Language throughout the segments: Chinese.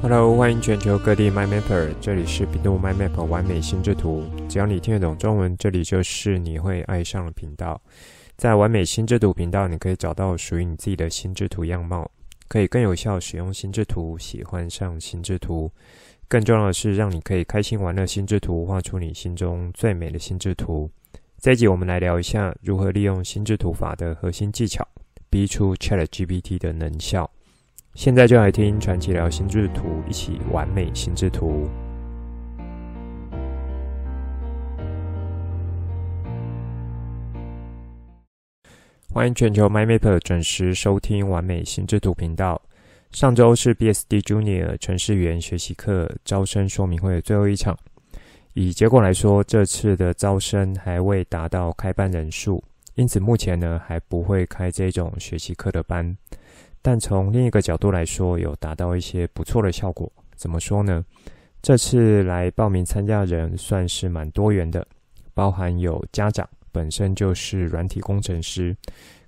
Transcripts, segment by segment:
Hello，欢迎全球各地 MyMapper，这里是 bEDU MyMap 完美心智图。只要你听得懂中文，这里就是你会爱上的频道。在完美心智图频道，你可以找到属于你自己的心智图样貌，可以更有效使用心智图，喜欢上心智图。更重要的是，让你可以开心玩乐心智图，画出你心中最美的心智图。这一集我们来聊一下如何利用心智图法的核心技巧，逼出 ChatGPT 的能效。现在就来听传奇聊心智图，一起完美心智图。欢迎全球 MyMapper 准时收听完美心智图频道。上周是 BSD Junior 程式语言学习课招生说明会的最后一场。以结果来说，这次的招生还未达到开班人数，因此目前呢还不会开这种学习课的班。但从另一个角度来说，有达到一些不错的效果。怎么说呢？这次来报名参加的人算是蛮多元的，包含有家长本身就是软体工程师，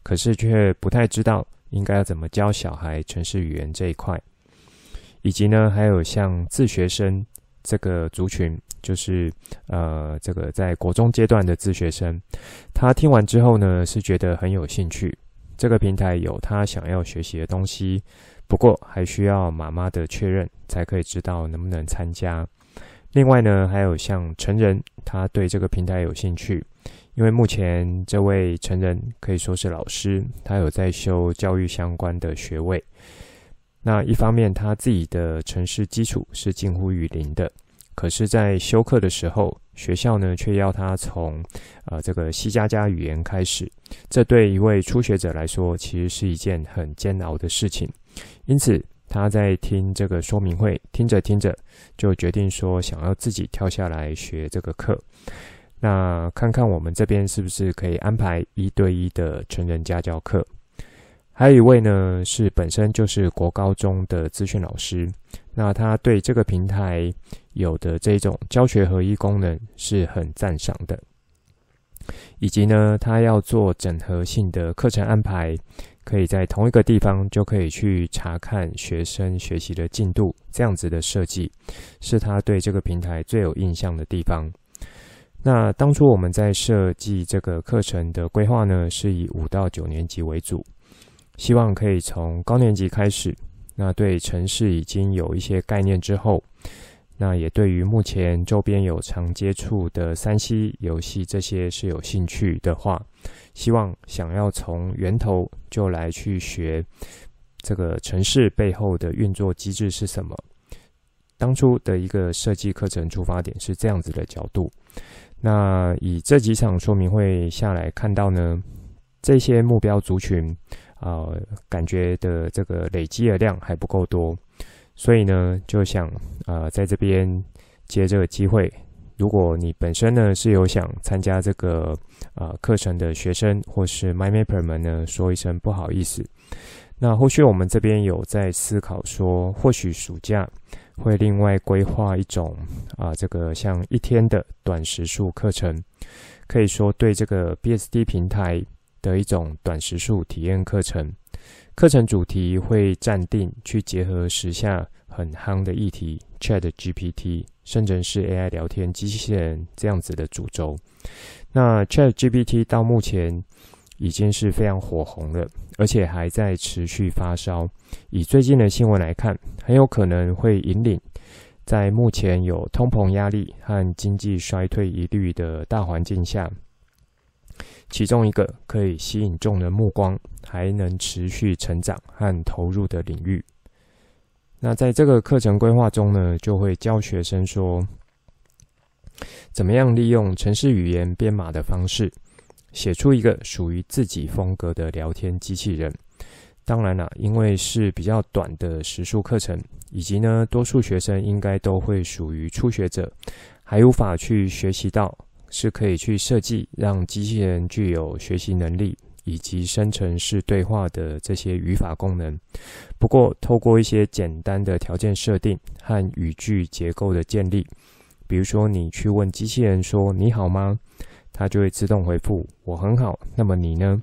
可是却不太知道。应该要怎么教小孩程式语言这一块，以及呢，还有像自学生这个族群，就是呃，这个在国中阶段的自学生，他听完之后呢，是觉得很有兴趣。这个平台有他想要学习的东西，不过还需要妈妈的确认，才可以知道能不能参加。另外呢，还有像成人，他对这个平台有兴趣。因为目前这位成人可以说是老师，他有在修教育相关的学位。那一方面，他自己的城市基础是近乎于零的，可是，在修课的时候，学校呢却要他从呃这个 C 加加语言开始。这对一位初学者来说，其实是一件很煎熬的事情。因此，他在听这个说明会，听着听着，就决定说想要自己跳下来学这个课。那看看我们这边是不是可以安排一对一的成人家教课？还有一位呢，是本身就是国高中的资讯老师，那他对这个平台有的这种教学合一功能是很赞赏的，以及呢，他要做整合性的课程安排，可以在同一个地方就可以去查看学生学习的进度，这样子的设计是他对这个平台最有印象的地方。那当初我们在设计这个课程的规划呢，是以五到九年级为主，希望可以从高年级开始。那对城市已经有一些概念之后，那也对于目前周边有常接触的 3C 游戏这些是有兴趣的话，希望想要从源头就来去学这个城市背后的运作机制是什么。当初的一个设计课程出发点是这样子的角度。那以这几场说明会下来看到呢，这些目标族群啊、感觉的这个累积的量还不够多，所以呢，就想啊、在这边借这个机会，如果你本身呢是有想参加这个啊、课程的学生或是 MyMapper 们呢，说一声不好意思。那后续我们这边有在思考说，或许暑假。会另外规划一种啊，这个像一天的短时数课程，可以说对这个 BSD 平台的一种短时数体验课程。课程主题会暂定去结合时下很夯的议题 ChatGPT，甚至是 AI 聊天机器人这样子的主轴。那 ChatGPT 到目前。已经是非常火红了，而且还在持续发烧。以最近的新闻来看，很有可能会引领在目前有通膨压力和经济衰退疑虑的大环境下，其中一个可以吸引众人目光，还能持续成长和投入的领域。那在这个课程规划中呢，就会教学生说，怎么样利用程式语言编码的方式。写出一个属于自己风格的聊天机器人。当然了，因为是比较短的时数课程，以及呢，多数学生应该都会属于初学者，还无法去学习到是可以去设计让机器人具有学习能力以及生成式对话的这些语法功能。不过，透过一些简单的条件设定和语句结构的建立，比如说你去问机器人说“你好吗”。它就会自动回复我很好，那么你呢？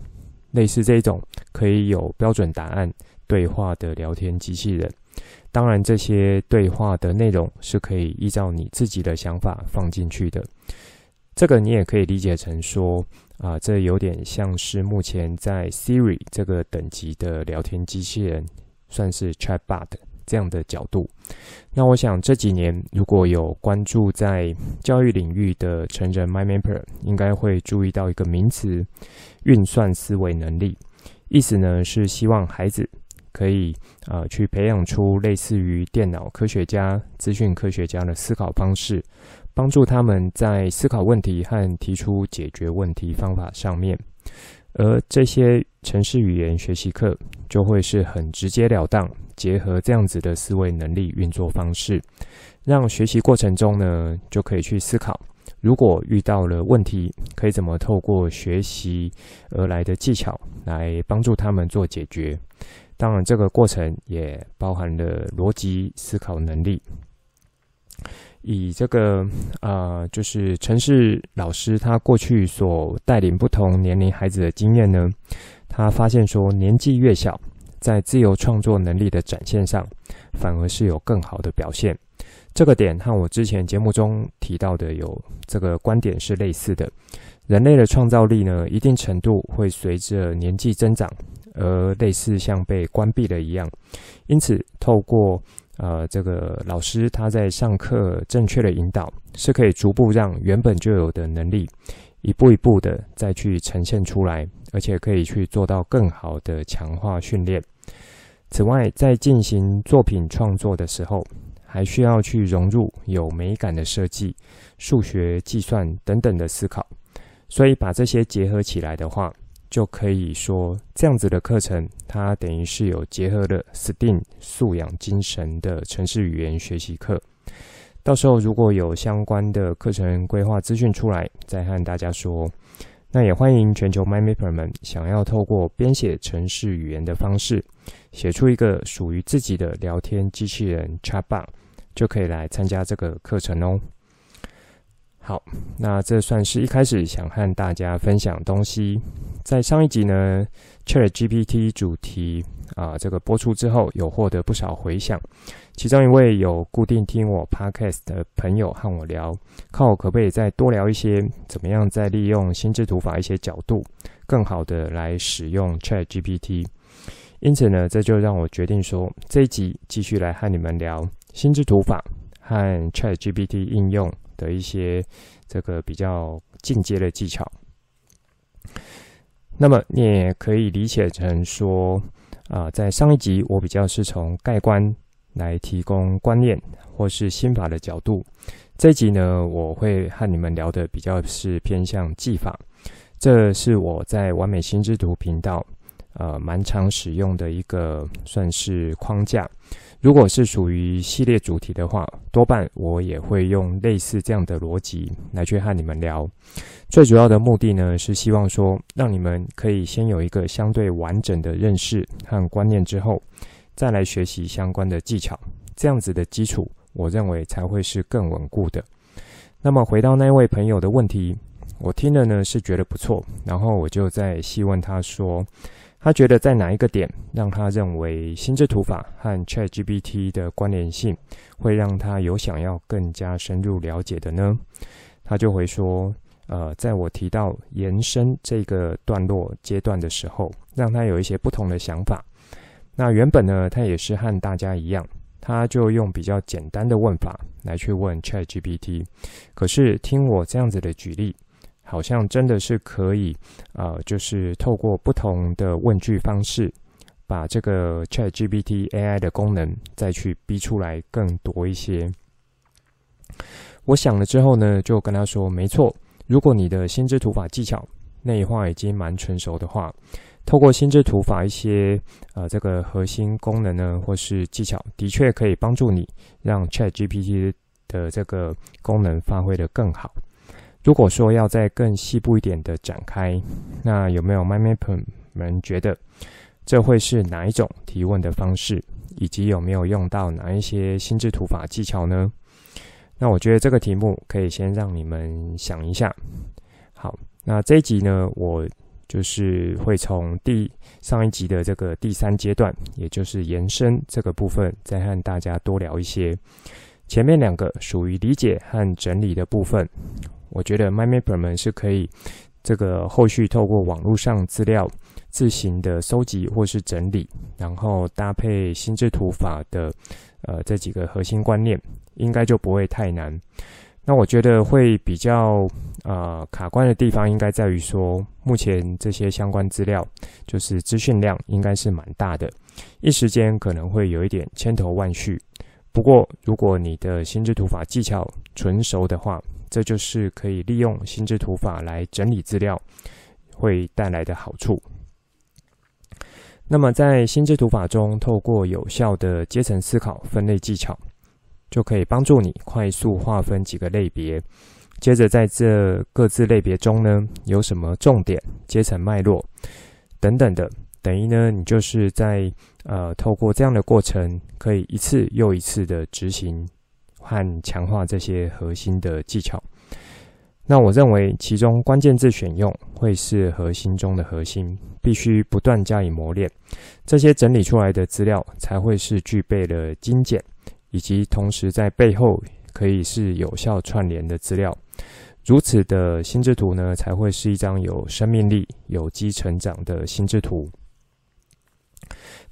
类似这种可以有标准答案对话的聊天机器人。当然，这些对话的内容是可以依照你自己的想法放进去的。这个你也可以理解成说，啊，这有点像是目前在 Siri 这个等级的聊天机器人，算是 Chatbot 这样的角度。那我想这几年如果有关注在教育领域的成人 MindMapper，应该会注意到一个名词——运算思维能力。意思呢是希望孩子。可以啊、去培养出类似于电脑科学家、资讯科学家的思考方式，帮助他们在思考问题和提出解决问题方法上面。而这些城市语言学习课就会是很直截了当，结合这样子的思维能力运作方式，让学习过程中呢，就可以去思考，如果遇到了问题，可以怎么透过学习而来的技巧来帮助他们做解决。当然，这个过程也包含了逻辑思考能力。以这个啊、呃，就是陈氏老师他过去所带领不同年龄孩子的经验呢，他发现说，年纪越小，在自由创作能力的展现上，反而是有更好的表现。这个点和我之前节目中提到的有这个观点是类似的。人类的创造力呢，一定程度会随着年纪增长。而类似像被关闭了一样，因此透过呃这个老师他在上课正确的引导，是可以逐步让原本就有的能力一步一步的再去呈现出来，而且可以去做到更好的强化训练。此外，在进行作品创作的时候，还需要去融入有美感的设计、数学计算等等的思考，所以把这些结合起来的话。就可以说，这样子的课程，它等于是有结合了 STEAM 素养精神的城市语言学习课。到时候如果有相关的课程规划资讯出来，再和大家说。那也欢迎全球 MyMapper 们想要透过编写城市语言的方式，写出一个属于自己的聊天机器人 Chatbot，就可以来参加这个课程哦。好，那这算是一开始想和大家分享东西。在上一集呢，ChatGPT 主题啊、这个播出之后，有获得不少回响。其中一位有固定听我 Podcast 的朋友和我聊，看我可不可以再多聊一些，怎么样再利用心智图法一些角度，更好的来使用 ChatGPT。因此呢，这就让我决定说，这一集继续来和你们聊心智图法和 ChatGPT 应用。的一些这个比较进阶的技巧，那么你也可以理解成说，啊、在上一集我比较是从概观来提供观念或是心法的角度，这一集呢，我会和你们聊的比较是偏向技法，这是我在完美心之图频道呃蛮常使用的一个算是框架。如果是属于系列主题的话，多半我也会用类似这样的逻辑来去和你们聊。最主要的目的呢，是希望说，让你们可以先有一个相对完整的认识和观念之后，再来学习相关的技巧。这样子的基础，我认为才会是更稳固的。那么回到那位朋友的问题，我听了呢是觉得不错，然后我就再细问他说。他觉得在哪一个点让他认为心智图法和 ChatGPT 的关联性会让他有想要更加深入了解的呢？他就会说，呃，在我提到延伸这个段落阶段的时候，让他有一些不同的想法。那原本呢，他也是和大家一样，他就用比较简单的问法来去问 ChatGPT。可是听我这样子的举例。好像真的是可以，呃，就是透过不同的问句方式，把这个 ChatGPT AI 的功能再去逼出来更多一些。我想了之后呢，就跟他说：“没错，如果你的心智图法技巧内化已经蛮成熟的话，透过心智图法一些呃这个核心功能呢，或是技巧，的确可以帮助你让 ChatGPT 的这个功能发挥得更好。”如果说要再更细部一点的展开，那有没有 My Map 们觉得这会是哪一种提问的方式，以及有没有用到哪一些心智图法技巧呢？那我觉得这个题目可以先让你们想一下。好，那这一集呢，我就是会从第上一集的这个第三阶段，也就是延伸这个部分，再和大家多聊一些。前面两个属于理解和整理的部分，我觉得 MyMapper 们是可以这个后续透过网络上资料自行的收集或是整理，然后搭配心智图法的呃这几个核心观念，应该就不会太难。那我觉得会比较呃卡关的地方，应该在于说，目前这些相关资料就是资讯量应该是蛮大的，一时间可能会有一点千头万绪。不过，如果你的心智图法技巧纯熟的话，这就是可以利用心智图法来整理资料会带来的好处。那么，在心智图法中，透过有效的阶层思考分类技巧，就可以帮助你快速划分几个类别。接着，在这各自类别中呢，有什么重点、阶层脉络等等的。等于呢，你就是在呃，透过这样的过程，可以一次又一次的执行和强化这些核心的技巧。那我认为，其中关键字选用会是核心中的核心，必须不断加以磨练，这些整理出来的资料才会是具备了精简，以及同时在背后可以是有效串联的资料。如此的心智图呢，才会是一张有生命力、有机成长的心智图。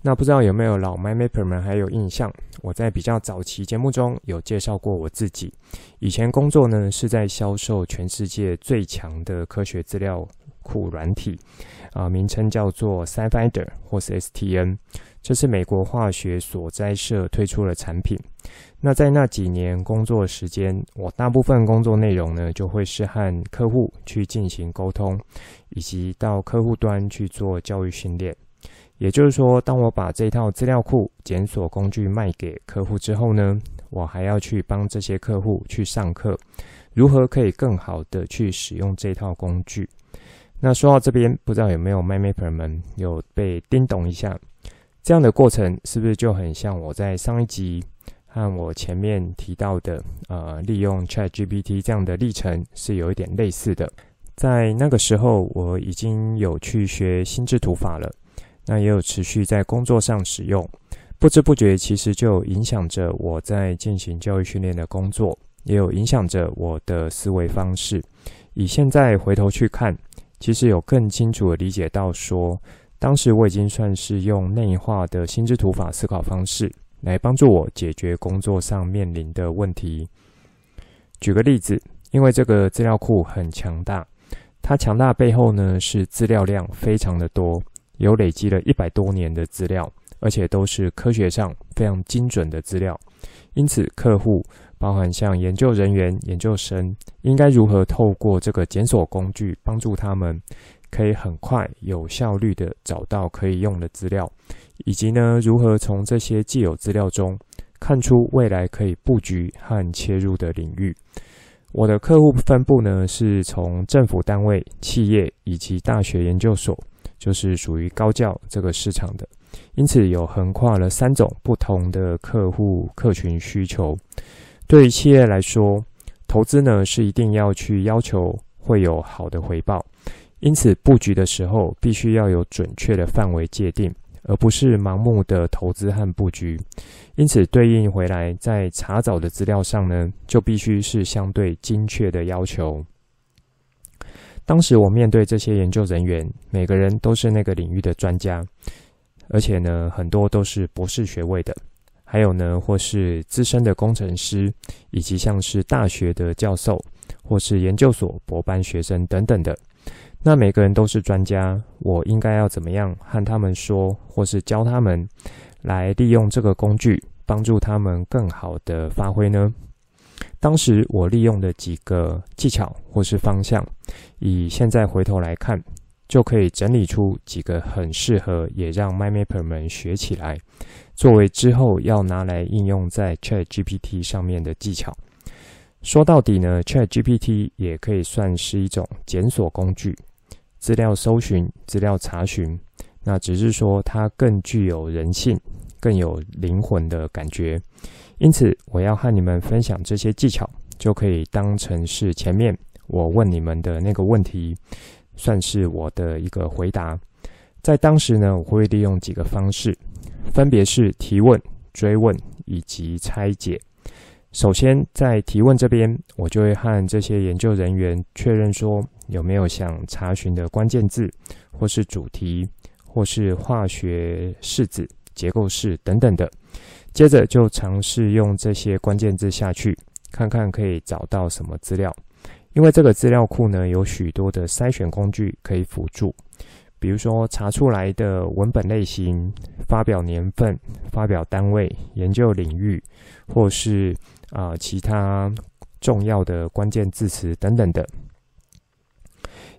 那不知道有没有老 MyMapper 们还有印象？我在比较早期节目中有介绍过我自己。以前工作呢是在销售全世界最强的科学资料库软体，啊，名称叫做 SciFinder 或是 STN，这是美国化学所在社推出的产品。那在那几年工作时间，我大部分工作内容呢就会是和客户去进行沟通，以及到客户端去做教育训练。也就是说，当我把这套资料库检索工具卖给客户之后呢，我还要去帮这些客户去上课，如何可以更好的去使用这套工具。那说到这边，不知道有没有 MyMapper 们有被叮咚一下？这样的过程是不是就很像我在上一集和我前面提到的，呃，利用 ChatGPT 这样的历程是有一点类似的？在那个时候，我已经有去学心智图法了。那也有持续在工作上使用，不知不觉其实就影响着我在进行教育训练的工作，也有影响着我的思维方式。以现在回头去看，其实有更清楚的理解到说，当时我已经算是用内化的心智图法思考方式来帮助我解决工作上面临的问题。举个例子，因为这个资料库很强大，它强大背后呢是资料量非常的多。有累积了一百多年的资料，而且都是科学上非常精准的资料。因此，客户包含像研究人员、研究生，应该如何透过这个检索工具帮助他们，可以很快、有效率地找到可以用的资料，以及呢，如何从这些既有资料中看出未来可以布局和切入的领域。我的客户分布呢，是从政府单位、企业以及大学研究所。就是属于高教这个市场的，因此有横跨了三种不同的客户客群需求。对于企业来说，投资呢是一定要去要求会有好的回报，因此布局的时候必须要有准确的范围界定，而不是盲目的投资和布局。因此对应回来，在查找的资料上呢，就必须是相对精确的要求。当时我面对这些研究人员，每个人都是那个领域的专家，而且呢，很多都是博士学位的，还有呢，或是资深的工程师，以及像是大学的教授，或是研究所博班学生等等的。那每个人都是专家，我应该要怎么样和他们说，或是教他们来利用这个工具，帮助他们更好的发挥呢？当时我利用的几个技巧或是方向，以现在回头来看，就可以整理出几个很适合，也让 MyMapper 们学起来，作为之后要拿来应用在 ChatGPT 上面的技巧。说到底呢，ChatGPT 也可以算是一种检索工具，资料搜寻、资料查询，那只是说它更具有人性、更有灵魂的感觉。因此，我要和你们分享这些技巧，就可以当成是前面我问你们的那个问题：算是我的一个回答。在当时呢，我会利用几个方式，分别是提问、追问以及拆解。首先，在提问这边，我就会和这些研究人员确认说有没有想查询的关键字，或是主题，或是化学式子、结构式等等的。接着就尝试用这些关键字下去，看看可以找到什么资料。因为这个资料库呢，有许多的筛选工具可以辅助。比如说，查出来的文本类型、发表年份、发表单位、研究领域，或是啊、其他重要的关键字词等等的。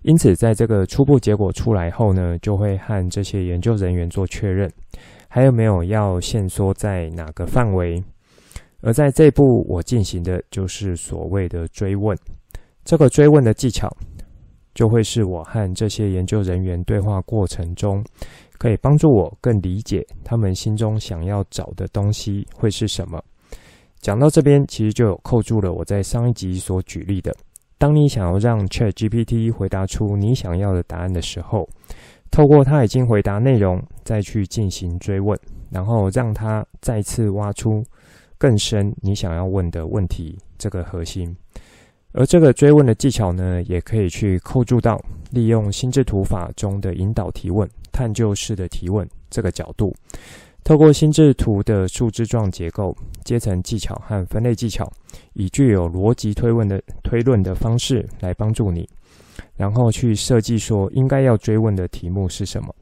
因此，在这个初步结果出来后呢，就会和这些研究人员做确认，还有没有要限缩在哪个范围。而在这一步，我进行的就是所谓的追问。这个追问的技巧。就会是我和这些研究人员对话过程中，可以帮助我更理解他们心中想要找的东西会是什么。讲到这边，其实就有扣住了我在上一集所举例的：当你想要让 ChatGPT 回答出你想要的答案的时候，透过他已经回答内容，再去进行追问，然后让他再次挖出更深你想要问的问题这个核心。而这个追问的技巧呢，也可以去扣住到利用心智图法中的引导提问、探究式的提问这个角度，透过心智图的树枝状结构、阶层技巧和分类技巧，以具有逻辑推问的推论的方式来帮助你，然后去设计说应该要追问的题目是什么。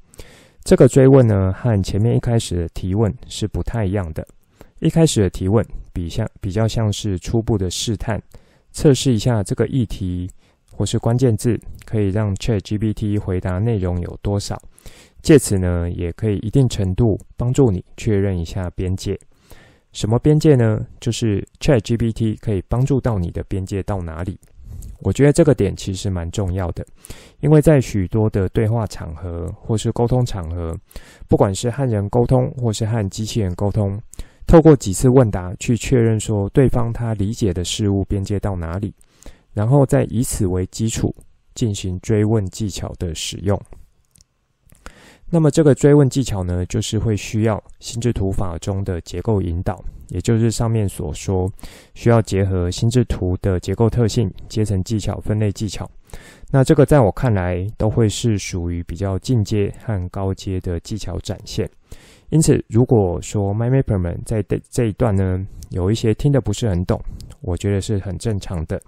这个追问呢，和前面一开始的提问是不太一样的。一开始的提问比像比较像是初步的试探。测试一下这个议题或是关键字可以让 ChatGPT 回答内容有多少，借此呢，也可以一定程度帮助你确认一下边界。什么边界呢？就是 ChatGPT 可以帮助到你的边界到哪里？我觉得这个点其实蛮重要的，因为在许多的对话场合或是沟通场合，不管是和人沟通或是和机器人沟通。透过几次问答去确认说对方他理解的事物边界到哪里，然后再以此为基础进行追问技巧的使用。那么这个追问技巧呢，就是会需要心智图法中的结构引导，也就是上面所说需要结合心智图的结构特性、阶层技巧、分类技巧。那这个在我看来都会是属于比较进阶和高阶的技巧展现。因此，如果说 MyMapper 们在这一段呢，有一些听得不是很懂，我觉得是很正常的，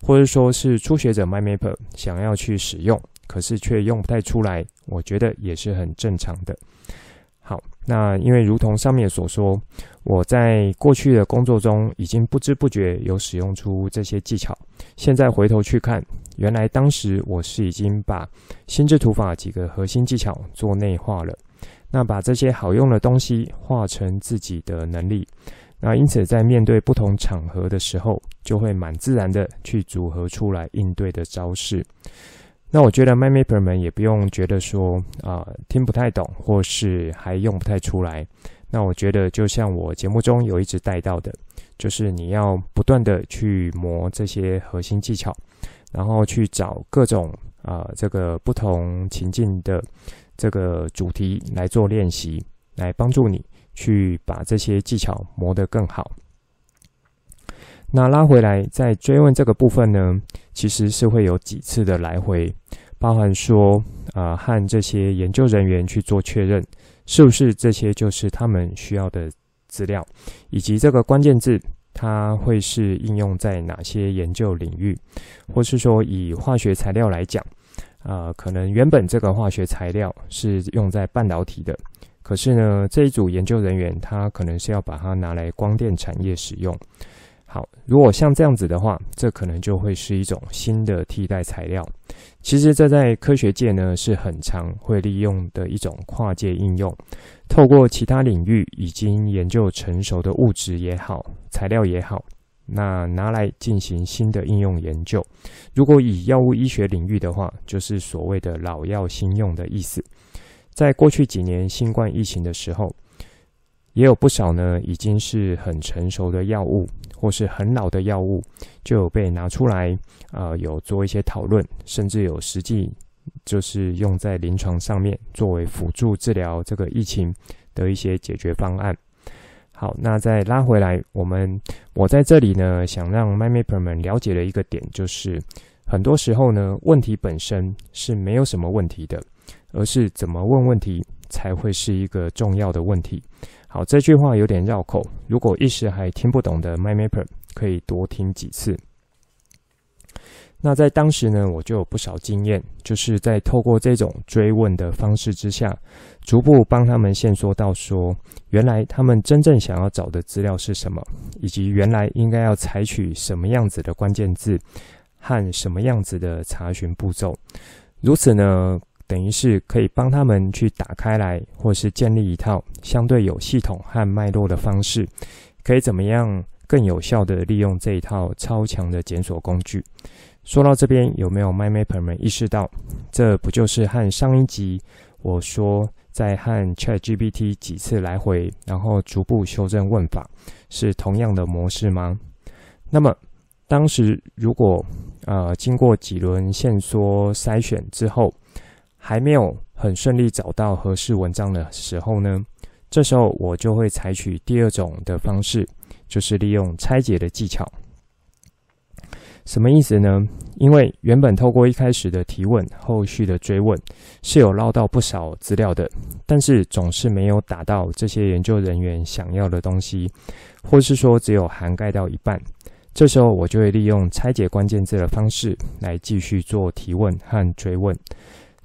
或者说是初学者 MyMapper 想要去使用，可是却用不太出来，我觉得也是很正常的。那因为如同上面所说，我在过去的工作中已经不知不觉有使用出这些技巧，现在回头去看，原来当时我是已经把心智图法几个核心技巧做内化了。那把这些好用的东西化成自己的能力，那因此在面对不同场合的时候，就会蛮自然的去组合出来应对的招式。那我觉得 MyMapper 们也不用觉得说啊、听不太懂，或是还用不太出来。那我觉得就像我节目中有一直带到的，就是你要不断的去磨这些核心技巧，然后去找各种啊、这个不同情境的。这个主题来做练习，来帮助你去把这些技巧磨得更好。那拉回来，再追问这个部分呢，其实是会有几次的来回，包含说啊、呃，和这些研究人员去做确认，是不是这些就是他们需要的资料，以及这个关键字它会是应用在哪些研究领域，或是说以化学材料来讲。啊、呃，可能原本这个化学材料是用在半导体的，可是呢，这一组研究人员他可能是要把它拿来光电产业使用。好，如果像这样子的话，这可能就会是一种新的替代材料。其实这在科学界呢是很常会利用的一种跨界应用，透过其他领域已经研究成熟的物质也好，材料也好。那拿来进行新的应用研究。如果以药物医学领域的话，就是所谓的“老药新用”的意思。在过去几年新冠疫情的时候，也有不少呢已经是很成熟的药物，或是很老的药物，就有被拿出来，啊、呃，有做一些讨论，甚至有实际就是用在临床上面，作为辅助治疗这个疫情的一些解决方案。好，那再拉回来，我们我在这里呢，想让 MyMapper 们了解的一个点，就是很多时候呢，问题本身是没有什么问题的，而是怎么问问题才会是一个重要的问题。好，这句话有点绕口，如果一时还听不懂的 MyMapper，可以多听几次。那在当时呢，我就有不少经验，就是在透过这种追问的方式之下，逐步帮他们线索到说，原来他们真正想要找的资料是什么，以及原来应该要采取什么样子的关键字和什么样子的查询步骤。如此呢，等于是可以帮他们去打开来，或是建立一套相对有系统和脉络的方式，可以怎么样更有效地利用这一套超强的检索工具。说到这边，有没有 MyMapper 们意识到，这不就是和上一集我说在和 ChatGPT 几次来回，然后逐步修正问法，是同样的模式吗？那么当时如果呃经过几轮线索筛选之后，还没有很顺利找到合适文章的时候呢，这时候我就会采取第二种的方式，就是利用拆解的技巧。什么意思呢？因为原本透过一开始的提问，后续的追问是有捞到不少资料的，但是总是没有打到这些研究人员想要的东西，或是说只有涵盖到一半。这时候我就会利用拆解关键字的方式来继续做提问和追问。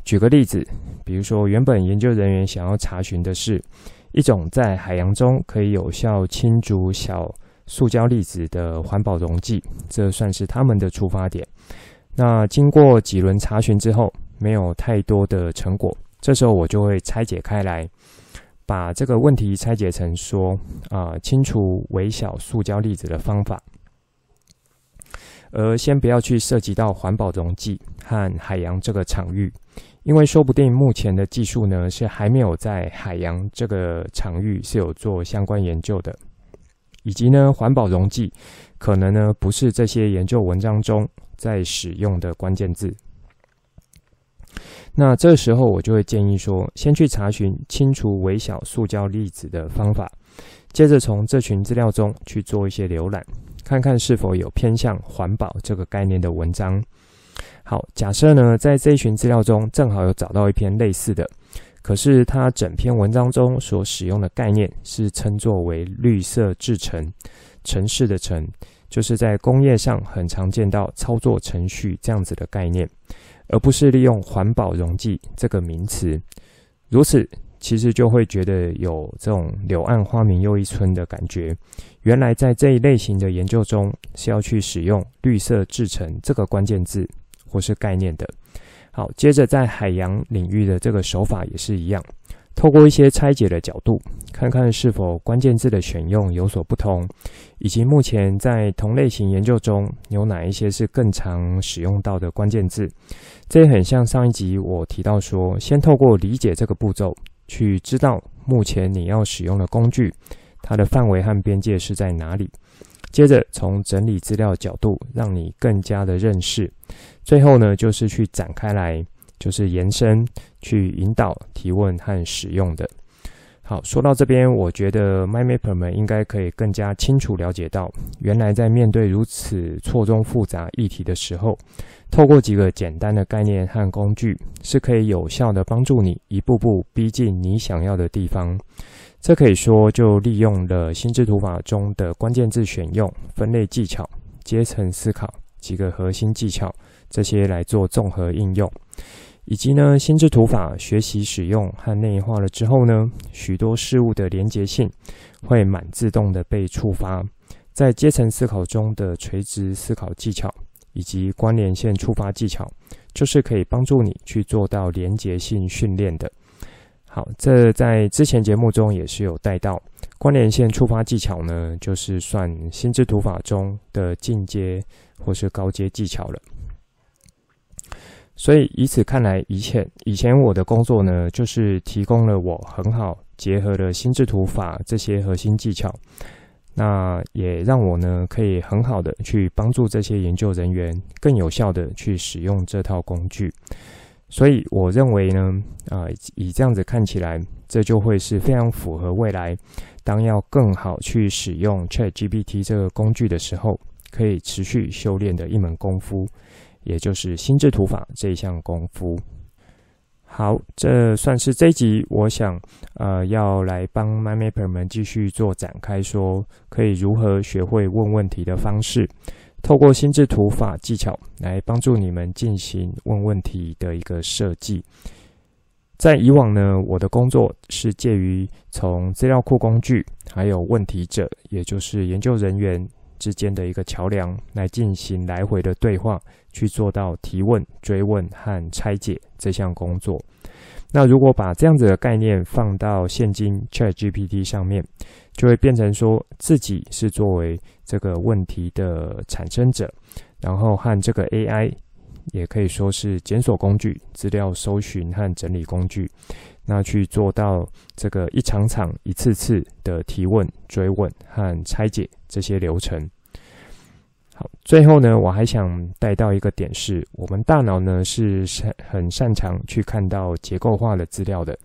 举个例子，比如说原本研究人员想要查询的是一种在海洋中可以有效清除小塑胶粒子的环保溶剂，这算是他们的出发点。那经过几轮查询之后，没有太多的成果，这时候我就会拆解开来，把这个问题拆解成说啊、清除微小塑胶粒子的方法，而先不要去涉及到环保溶剂和海洋这个场域，因为说不定目前的技术呢是还没有在海洋这个场域是有做相关研究的。以及呢，环保溶剂可能呢不是这些研究文章中在使用的关键字。那这时候我就会建议说，先去查询清除微小塑胶粒子的方法，接着从这群资料中去做一些浏览，看看是否有偏向环保这个概念的文章。好，假设呢在这一群资料中正好有找到一篇类似的。可是，它整篇文章中所使用的概念是称作为绿色制程，城市的城，就是在工业上很常见到操作程序这样子的概念，而不是利用环保溶剂这个名词。如此，其实就会觉得有这种柳暗花明又一村的感觉。原来在这一类型的研究中，是要去使用绿色制程这个关键字或是概念的。好，接着在海洋领域的这个手法也是一样，透过一些拆解的角度，看看是否关键字的选用有所不同，以及目前在同类型研究中有哪一些是更常使用到的关键字。这也很像上一集我提到说，先透过理解这个步骤，去知道目前你要使用的工具，它的范围和边界是在哪里。接着从整理资料角度，让你更加的认识。最后呢，就是去展开来，就是延伸，去引导提问和使用的。好，说到这边，我觉得 MyMapper 们应该可以更加清楚了解到，原来在面对如此错综复杂议题的时候，透过几个简单的概念和工具，是可以有效的帮助你一步步逼近你想要的地方。这可以说就利用了心智图法中的关键字选用、分类技巧、阶层思考几个核心技巧，这些来做综合应用，以及呢，心智图法学习使用和内化了之后呢，许多事物的连结性会满自动的被触发，在阶层思考中的垂直思考技巧以及关联线触发技巧，就是可以帮助你去做到连结性训练的。好，这在之前节目中也是有带到关联线触发技巧呢，就是算心智图法中的进阶或是高阶技巧了。所以以此看来，以前以前我的工作呢，就是提供了我很好结合了心智图法这些核心技巧，那也让我呢可以很好的去帮助这些研究人员更有效的去使用这套工具。所以我认为呢，啊、以这样子看起来，这就会是非常符合未来，当要更好去使用 ChatGPT 这个工具的时候，可以持续修炼的一门功夫，也就是心智图法这一项功夫。好，这算是这一集我想，呃，要来帮 MyMapper 们继续做展开，说可以如何学会问问题的方式。透过心智图法技巧来帮助你们进行问问题的一个设计。在以往呢，我的工作是介于从资料库工具还有问题者，也就是研究人员之间的一个桥梁，来进行来回的对话，去做到提问、追问和拆解这项工作。那如果把这样子的概念放到现今 ChatGPT 上面，就会变成说自己是作为这个问题的产生者，然后和这个 AI 也可以说是检索工具、资料搜寻和整理工具，那去做到这个一场场、一次次的提问、追问和拆解这些流程。好，最后呢，我还想带到一个点是，我们大脑呢是擅很擅长去看到结构化的资料的。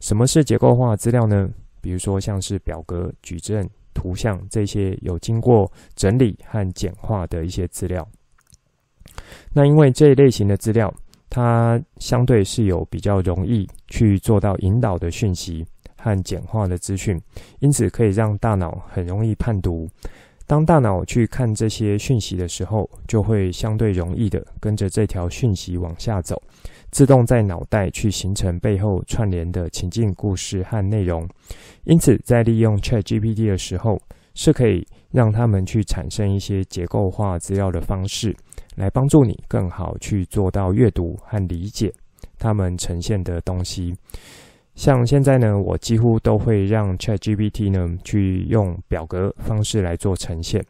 什么是结构化资料呢？比如说像是表格、矩阵、图像这些有经过整理和简化的一些资料。那因为这一类型的资料，它相对是有比较容易去做到引导的讯息和简化的资讯，因此可以让大脑很容易判读。当大脑去看这些讯息的时候，就会相对容易的跟着这条讯息往下走，自动在脑袋去形成背后串联的情境故事和内容。因此，在利用 ChatGPT 的时候，是可以让他们去产生一些结构化资料的方式，来帮助你更好去做到阅读和理解他们呈现的东西。像现在呢，我几乎都会让 ChatGPT 呢去用表格方式来做呈现。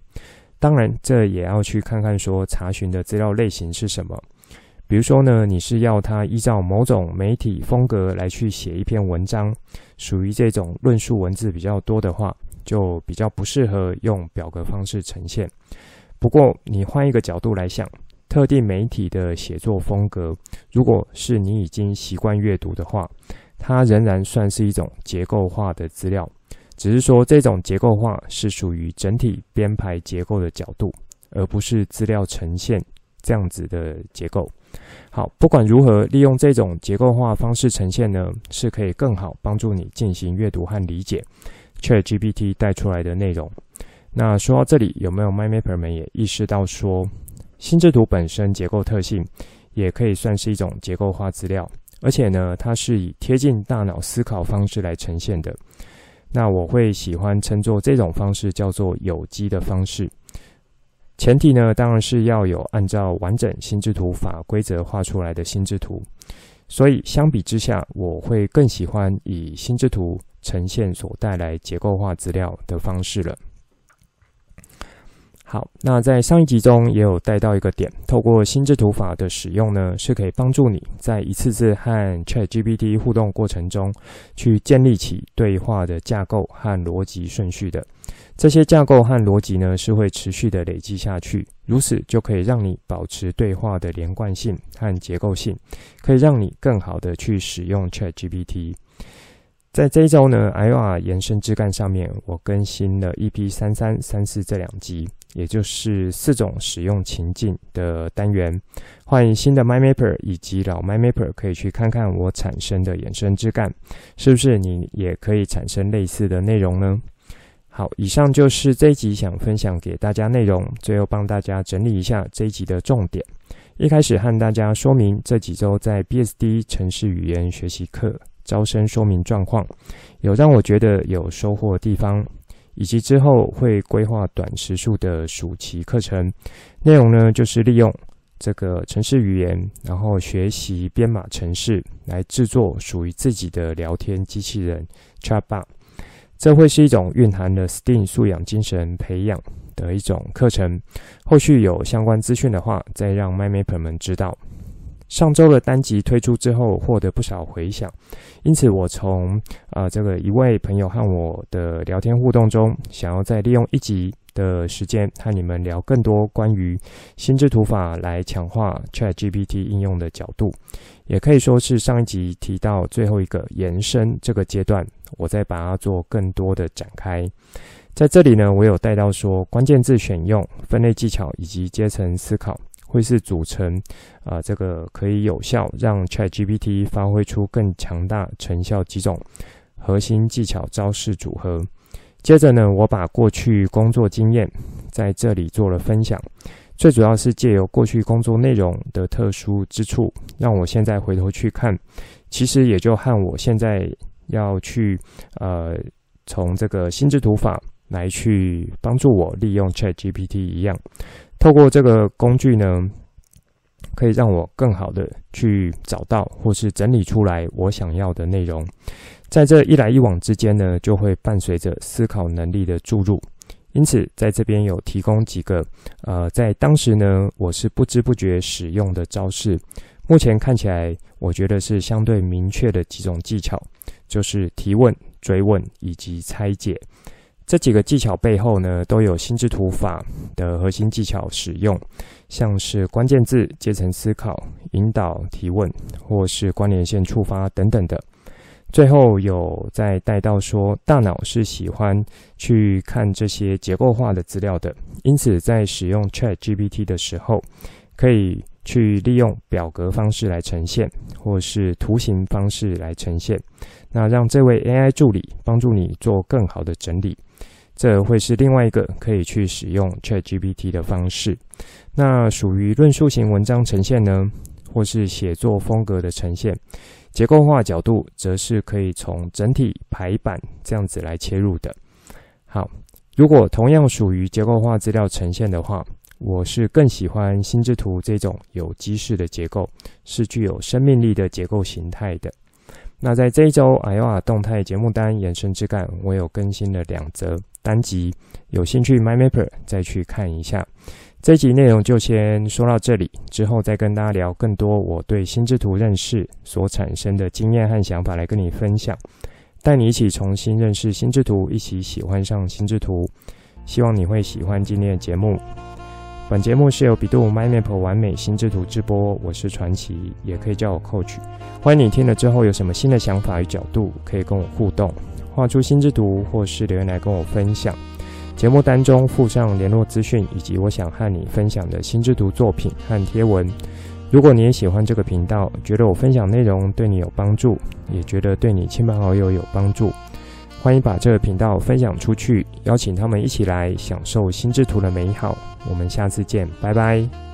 当然，这也要去看看说查询的资料类型是什么。比如说呢，你是要它依照某种媒体风格来去写一篇文章，属于这种论述文字比较多的话，就比较不适合用表格方式呈现。不过，你换一个角度来想，特定媒体的写作风格，如果是你已经习惯阅读的话，它仍然算是一种结构化的资料，只是说这种结构化是属于整体编排结构的角度，而不是资料呈现这样子的结构。好，不管如何，利用这种结构化方式呈现呢，是可以更好帮助你进行阅读和理解 ChatGPT 带出来的内容。那说到这里，有没有 MyMapper 们也意识到说，心智图本身结构特性也可以算是一种结构化资料？而且呢，它是以贴近大脑思考方式来呈现的。那我会喜欢称作这种方式叫做有机的方式。前提呢，当然是要有按照完整心智图法规则画出来的心智图。所以相比之下，我会更喜欢以心智图呈现所带来结构化资料的方式了。好，那在上一集中也有带到一个点，透过心智图法的使用呢，是可以帮助你在一次次和 ChatGPT 互动过程中，去建立起对话的架构和逻辑顺序的。这些架构和逻辑呢，是会持续的累积下去，如此就可以让你保持对话的连贯性和结构性，可以让你更好的去使用 ChatGPT。在这一周呢，IOR 延伸枝干上面，我更新了 EP 三三三四这两集。也就是四种使用情境的单元，欢迎新的 MyMapper 以及老 MyMapper 可以去看看我产生的延伸枝干，是不是你也可以产生类似的内容呢？好，以上就是这一集想分享给大家内容，最后帮大家整理一下这一集的重点。一开始和大家说明这几周在 BSD 程式语言学习课招生说明状况，有让我觉得有收获的地方。以及之后会规划短时数的暑期课程，内容呢就是利用这个程式语言，然后学习编码程式来制作属于自己的聊天机器人 Chatbot。这会是一种蕴含了 STEAM 素养精神培养的一种课程。后续有相关资讯的话，再让 MyMapper 们知道。上周的单集推出之后，获得不少回响，因此我从啊、呃、这个一位朋友和我的聊天互动中，想要再利用一集的时间和你们聊更多关于心智图法来强化 ChatGPT 应用的角度，也可以说是上一集提到最后一个延伸这个阶段，我再把它做更多的展开。在这里呢，我有带到说关键字选用、分类技巧以及阶层思考，会是组成啊、呃、这个可以有效让 ChatGPT 发挥出更强大成效几种核心技巧招式组合。接着呢，我把过去工作经验在这里做了分享，最主要是借由过去工作内容的特殊之处，让我现在回头去看，其实也就和我现在要去呃从这个心智图法来去帮助我利用 ChatGPT 一样，透过这个工具呢，可以让我更好的去找到或是整理出来我想要的内容。在这一来一往之间呢，就会伴随着思考能力的注入。因此，在这边有提供几个，呃，在当时呢，我是不知不觉使用的招式。目前看起来，我觉得是相对明确的几种技巧，就是提问、追问以及拆解。这几个技巧背后呢，都有心智图法的核心技巧使用，像是关键字、阶层思考、引导、提问，或是关联线触发等等的。最后有再带到说，大脑是喜欢去看这些结构化的资料的，因此在使用 ChatGPT 的时候，可以去利用表格方式来呈现，或是图形方式来呈现，那让这位 AI 助理帮助你做更好的整理，这会是另外一个可以去使用 ChatGPT 的方式。那属于论述型文章呈现呢，或是写作风格的呈现。结构化角度则是可以从整体排版这样子来切入的。好，如果同样属于结构化资料呈现的话，我是更喜欢心智图这种有机式的结构，是具有生命力的结构形态的。那在这一周 Iowa 动态节目单延伸之干，我有更新了两则单集，有兴趣 MyMapper 再去看一下。这集内容就先说到这里，之后再跟大家聊更多我对心智图认识所产生的经验和想法来跟你分享，带你一起重新认识心智图，一起喜欢上心智图。希望你会喜欢今天的节目。本节目是由比度 My Map 完美心智图制播，我是传奇，也可以叫我 Coach。欢迎你听了之后有什么新的想法与角度，可以跟我互动，画出心之图，或是留言来跟我分享。节目单中附上联络资讯，以及我想和你分享的心之图作品和贴文。如果你也喜欢这个频道，觉得我分享内容对你有帮助，也觉得对你亲朋好友有帮助，欢迎把这个频道分享出去，邀请他们一起来享受心之图的美好。我们下次见，拜拜。